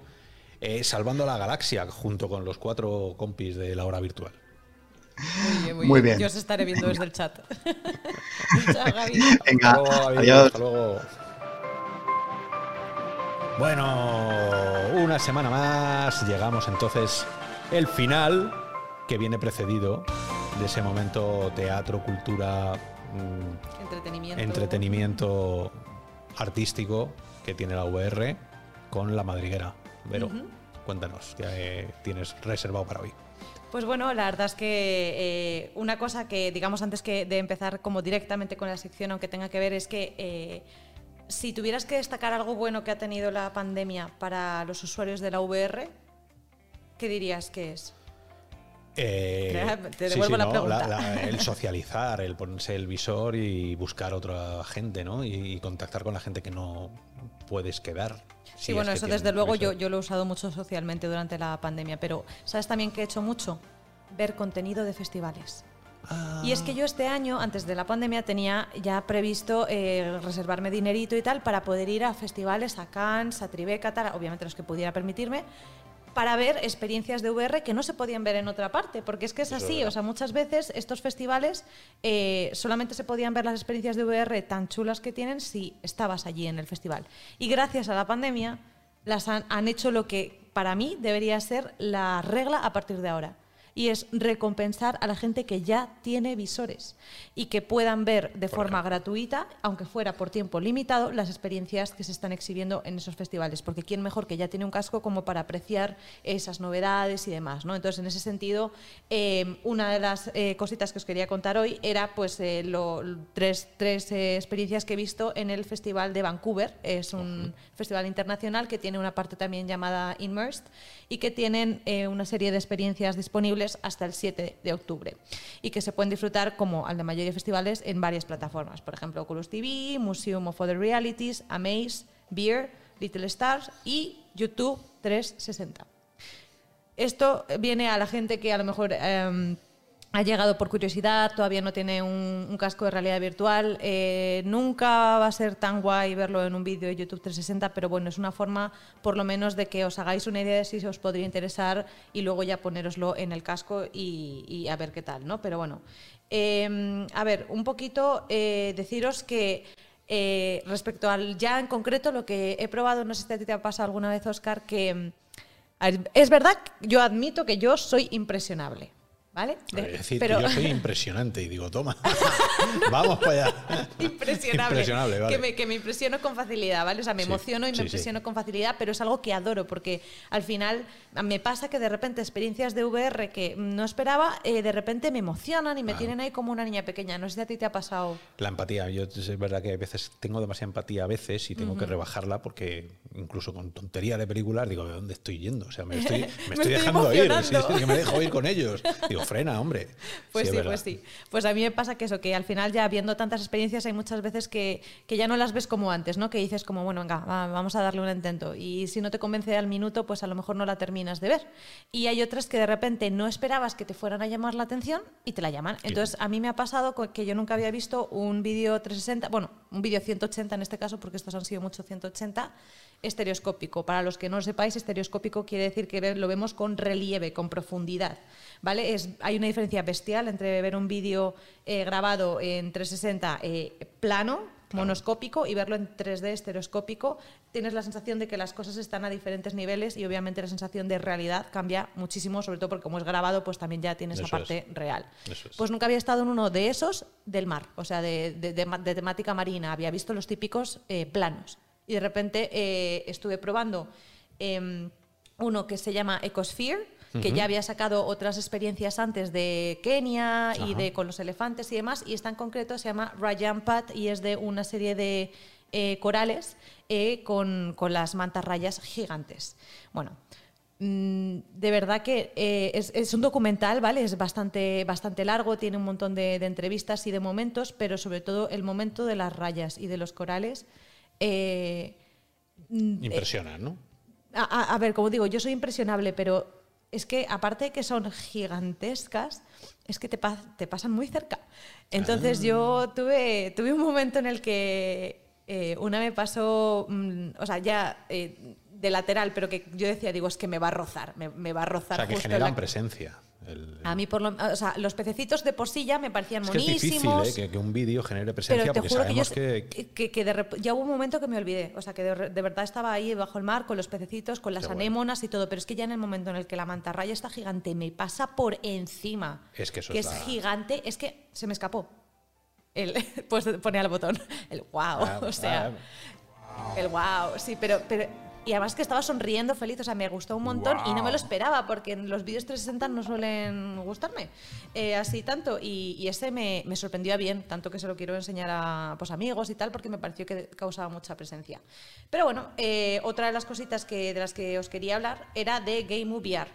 eh, salvando la galaxia junto con los cuatro compis de la hora virtual. Muy bien, muy, Muy bien. bien. Yo os estaré viendo desde el chat. [LAUGHS] Chao, Gaby. Venga, Hasta luego, adiós. hasta luego. Bueno, una semana más. Llegamos entonces el final que viene precedido de ese momento teatro, cultura, mm, Entretenimiento. entretenimiento artístico que tiene la VR con la madriguera. Vero, cuéntanos, ¿qué eh, tienes reservado para hoy? Pues bueno, la verdad es que eh, una cosa que, digamos, antes que de empezar como directamente con la sección, aunque tenga que ver, es que eh, si tuvieras que destacar algo bueno que ha tenido la pandemia para los usuarios de la VR, ¿qué dirías que es? Eh, Te devuelvo la pregunta. la- el [LAUGHS] socializar, el ponerse el visor y buscar otra gente, ¿no? Y, y contactar con la gente que no puedes quedar. Sí, si bueno, es eso desde luego yo, yo lo he usado mucho socialmente durante la pandemia, pero ¿sabes también que he hecho mucho? Ver contenido de festivales. Y es que yo este año, antes de la pandemia, tenía ya previsto eh, reservarme dinerito y tal para poder ir a festivales, a Cannes, a Tribeca, tal, obviamente los que pudiera permitirme, para ver experiencias de VR que no se podían ver en otra parte, porque es que es Eso así, o sea, muchas veces estos festivales eh, solamente se podían ver las experiencias de VR tan chulas que tienen si estabas allí en el festival. Y gracias a la pandemia las han, han hecho lo que para mí debería ser la regla a partir de ahora. Y es recompensar a la gente que ya tiene visores y que puedan ver de forma gratuita, aunque fuera por tiempo limitado, las experiencias que se están exhibiendo en esos festivales. Porque quién mejor que ya tiene un casco como para apreciar esas novedades y demás. ¿no? Entonces, en ese sentido, eh, una de las eh, cositas que os quería contar hoy era pues eh, lo- tres, tres eh, experiencias que he visto en el Festival de Vancouver. Es un festival internacional que tiene una parte también llamada Immersed y que tienen una serie de experiencias disponibles hasta el 7 de octubre y que se pueden disfrutar como al de mayoría de festivales en varias plataformas. Por ejemplo, Oculus TV, Museum of Other Realities, Amaze, Beer, Little Stars y YouTube 360. Esto viene a la gente que a lo mejor eh, ha llegado por curiosidad, todavía no tiene un, casco de realidad virtual. eh, nunca va a ser tan guay verlo en un vídeo de YouTube 360, pero bueno, es una forma por lo menos de que os hagáis una idea de si os podría interesar y luego ya ponéroslo en el casco y, a ver qué tal, ¿no? Pero bueno, eh, a ver, un poquito eh, deciros que eh, respecto al ya en concreto, lo que he probado, no sé si te ha pasado alguna vez, Oscar, que... Es verdad, yo admito que yo soy impresionable, ¿vale? De- Es decir, pero yo soy [LAUGHS] impresionante y digo, toma, [LAUGHS] vamos para allá. [LAUGHS] impresionable, Impresionable, vale. que, me, que me impresiono con facilidad, ¿vale? O sea, me Sí, emociono y me sí. impresiono con facilidad, pero es algo que adoro porque al final me pasa que de repente experiencias de VR que no esperaba, eh, de repente me emocionan y me tienen ahí como una niña pequeña. No sé si a ti te ha pasado. La empatía, yo es verdad que a veces tengo demasiada empatía a veces y tengo que rebajarla porque incluso con tontería de películas digo, ¿de dónde estoy yendo? O sea, me estoy, me estoy, estoy dejando ir, que me dejo ir con ellos. Digo, frena, hombre. [LAUGHS] Pues es sí, pues sí. Pues a mí me pasa que eso, que al final ya viendo tantas experiencias hay muchas veces que, que ya no las ves como antes, ¿no? Que dices como, bueno, venga, va, vamos a darle un intento. Y si no te convence al minuto, pues a lo mejor no la terminas de ver. Y hay otras que de repente no esperabas que te fueran a llamar la atención y te la llaman. Entonces a mí me ha pasado que yo nunca había visto un vídeo 360, bueno, un vídeo 180 en este caso, porque estos han sido mucho 180, estereoscópico. Para los que no lo sepáis, estereoscópico quiere decir que lo vemos con relieve, con profundidad. ¿vale? Es, hay una diferencia bestial entre ver un vídeo eh, grabado en 360 eh, plano, monoscópico, y verlo en 3D estereoscópico. Tienes la sensación de que las cosas están a diferentes niveles y obviamente la sensación de realidad cambia muchísimo, sobre todo porque como es grabado, pues también ya tienes Eso esa parte real. Eso es. Pues nunca había estado en uno de esos del mar, o sea, de, de- de temática marina. Había visto los típicos eh, planos. Y de repente eh, estuve probando em, uno que se llama Ecosphere, que ya había sacado otras experiencias antes de Kenia y de con los elefantes y demás, y esta en concreto se llama Rayan Pat y es de una serie de eh, corales eh, con, con las mantas rayas gigantes. Bueno, Mm, de verdad que eh, es, es un documental, ¿vale? Es bastante, bastante largo, tiene un montón de, de entrevistas y de momentos, pero sobre todo el momento de las rayas y de los corales. Eh, mm, Impresiona, ¿no? a, a- a ver, como digo, yo soy impresionable, pero es que aparte de que son gigantescas, es que te, pa- te pasan muy cerca. Entonces yo tuve, tuve un momento en el que eh, una me pasó, mm, o sea, ya eh, de lateral, pero que yo decía, digo, es que me va a rozar, me, me va a O rozar sea, que justo generan la- presencia. El- A mí, por lo, o sea, los pececitos de ya me parecían es que es difícil monísimos. ¿eh? que, que un vídeo genere presencia Pero te porque juro que yo sabemos que, que, que de rep- ya hubo un momento que me olvidé, o sea, que de, verdad estaba ahí bajo el mar con los pececitos, con las Qué bueno. anémonas y todo, pero es que ya en el momento en el que la mantarraya está gigante me pasa por encima, Es que eso que es la- gigante, es que se me escapó. El, [LAUGHS] pues pone al botón, el wow, Ah, [LAUGHS] o sea, el wow, sí, pero, pero y además que estaba sonriendo feliz, o sea, me gustó un montón y no me lo esperaba porque en los vídeos 360 no suelen gustarme eh, así tanto y, y ese me, me sorprendió a bien, tanto que se lo quiero enseñar a pues, amigos y tal porque me pareció que causaba mucha presencia. Pero bueno, eh, otra de las cositas que, de las que os quería hablar era de Game VR.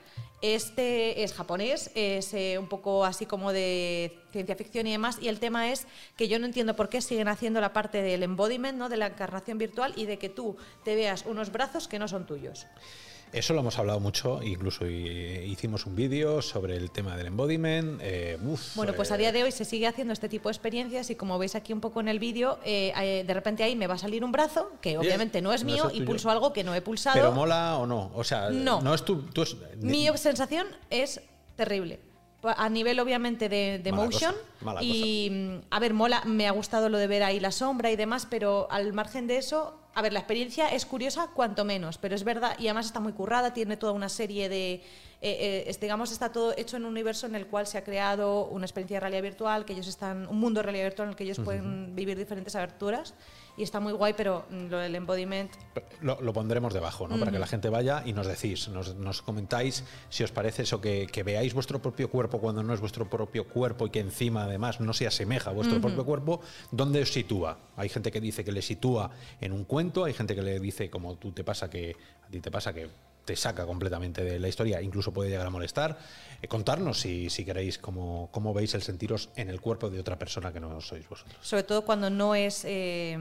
Este es japonés, es eh, un poco así como de ciencia ficción y demás, y el tema es que yo no entiendo por qué siguen haciendo la parte del embodiment, ¿no? de la encarnación virtual y de que tú te veas unos brazos que no son tuyos. Eso lo hemos hablado mucho, incluso eh, hicimos un vídeo sobre el tema del embodiment. eh, uf, Bueno, pues a eh, día de hoy se sigue haciendo este tipo de experiencias y como veis aquí un poco en el vídeo, eh, de repente ahí me va a salir un brazo, que obviamente no es no es mío, y pulso algo que no he pulsado. Pero mola o no. O sea, No. no, es tu. tú es- Mi sensación es terrible. A nivel, obviamente, de, de Mala motion. cosa, mala y, mm, a ver, mola, me ha gustado lo de ver ahí la sombra y demás, pero al margen de eso, a ver, la experiencia es curiosa, cuanto menos, pero es verdad, y además está muy currada, tiene toda una serie de. eh, eh, es, digamos, está todo hecho en un universo en el cual se ha creado una experiencia de realidad virtual, que ellos están. un mundo de realidad virtual en el que ellos pueden vivir diferentes aventuras, y está muy guay, pero mm, lo del embodiment. Lo, lo pondremos debajo, ¿no? Para que la gente vaya y nos decís, nos, nos comentáis si os parece eso, que, que veáis vuestro propio cuerpo cuando no es vuestro propio cuerpo y que encima además no se asemeja a vuestro propio cuerpo, ¿dónde os sitúa? Hay gente que dice que le sitúa en un cuento, hay gente que le dice, como tú te pasa, que a ti te pasa que te saca completamente de la historia, incluso puede llegar a molestar. Eh, contarnos si, si queréis cómo, cómo veis el sentiros en el cuerpo de otra persona que no sois vosotros. Sobre todo cuando no es, eh,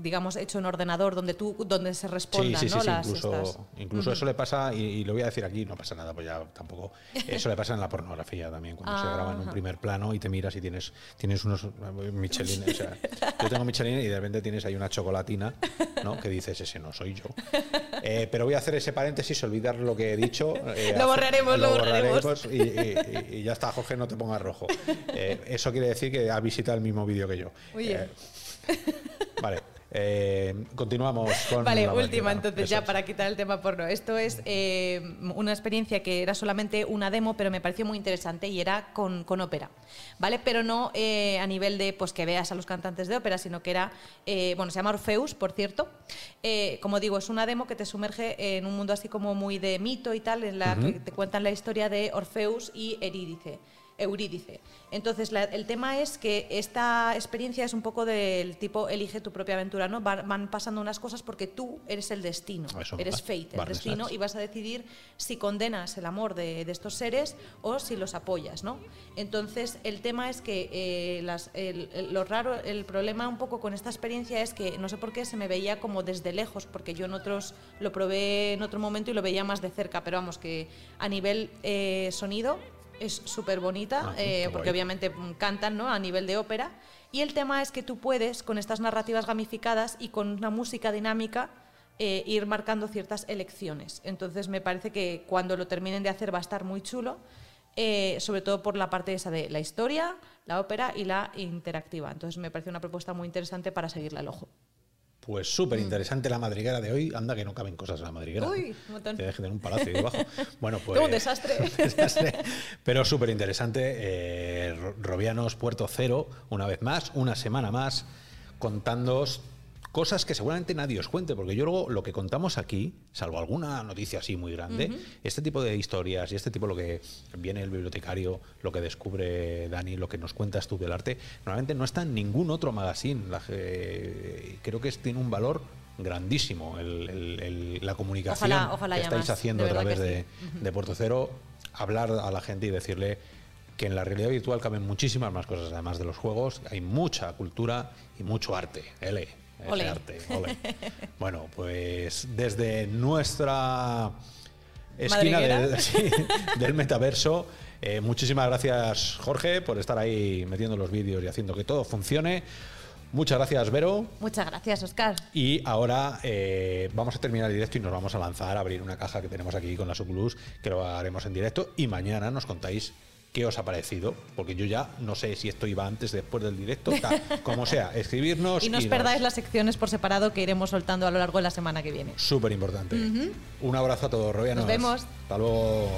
digamos, hecho en ordenador, donde tú, donde se respondan, sí, sí, ¿no? sí, Las incluso, estas. incluso eso le pasa, y, y lo voy a decir aquí, no pasa nada, pues ya tampoco. Eso le pasa en la pornografía también, cuando se Ah, graba en un ajá. primer plano y te miras y tienes, tienes unos Michelin. o sea, yo tengo Michelin y de repente tienes ahí una chocolatina, ¿no? Que dices, ese no soy yo. [LAUGHS] Eh, pero voy a hacer ese paréntesis, olvidar lo que he dicho. eh, Lo borraremos, lo borraremos. Y, y- y ya está, Jorge, no te pongas rojo. Eh, eso quiere decir que ha visitado el mismo vídeo que yo. Eh, Vale. Eh, continuamos con. Vale, la última entonces Eso ya es. para quitar el tema porno. Esto es eh, una experiencia que era solamente una demo, pero me pareció muy interesante y era con, con ópera, ¿vale? Pero no eh, a nivel de pues que veas a los cantantes de ópera, sino que era, bueno, se llama Orfeus, por cierto. Como digo, es una demo que te sumerge en un mundo así como muy de mito y tal, en la que te cuentan la historia de Orfeus y Eurídice. Eurídice. Entonces, la- el tema es que esta experiencia es un poco del tipo elige tu propia aventura, ¿no? Van, van pasando unas cosas porque tú eres el destino, Eso eres fate, el destino, Sachs. y vas a decidir si condenas el amor de, de estos seres o si los apoyas, ¿no? Entonces, el tema es que eh, las- el- el- lo raro, el problema un poco con esta experiencia es que no sé por qué se me veía como desde lejos, porque yo en otros lo probé en otro momento y lo veía más de cerca, pero vamos, que a nivel eh, sonido es súper bonita, Ah, eh, porque obviamente mm, cantan ¿no? a nivel de ópera. Y el tema es que tú puedes, con estas narrativas gamificadas y con una música dinámica, eh, ir marcando ciertas elecciones. Entonces me parece que cuando lo terminen de hacer va a estar muy chulo, eh, sobre todo por la parte esa de la historia, la ópera y la interactiva. Entonces me parece una propuesta muy interesante para seguirle al ojo. Pues súper interesante la madriguera de hoy. Anda que no caben cosas en la madriguera. Mm. Uy, un montón. Te dejen tener un palacio ahí debajo. [LAUGHS] Bueno, pues. [LAUGHS] Un desastre. Pero súper interesante. Eh, Ro- Robianos Puerto Cero, una vez más, una semana más, contándoos cosas que seguramente nadie os cuente, porque yo luego lo que contamos aquí, salvo alguna noticia así muy grande, este tipo de historias y este tipo lo que viene el bibliotecario, lo que descubre Dani, lo que nos cuentas tú del arte, normalmente no está en ningún otro magazine. La ge- creo que es- tiene un valor grandísimo el- el- el- la comunicación Ojalá- ojalá que estáis más, haciendo de a través de, sí. de Puerto Cero, hablar a la gente y decirle que en la realidad virtual caben muchísimas más cosas, además de los juegos, hay mucha cultura y mucho arte. L, arte. [LAUGHS] Bueno, pues desde nuestra esquina madriguera. del, [LAUGHS] sí, del metaverso. Eh, muchísimas gracias, Jorge, por estar ahí metiendo los vídeos y haciendo que todo funcione. Muchas gracias, Vero. Muchas gracias, Oscar. Y ahora eh, vamos a terminar el directo y nos vamos a lanzar a abrir una caja que tenemos aquí con las Oculus, que lo haremos en directo. Y mañana nos contáis qué os ha parecido, porque yo ya no sé si esto iba antes, después del directo, tal, [LAUGHS] como sea, escribirnos. y no os perdáis las secciones por separado que iremos soltando a lo largo de la semana que viene. Súper importante. Un abrazo a todos, Robianos. Nos vemos. Hasta luego.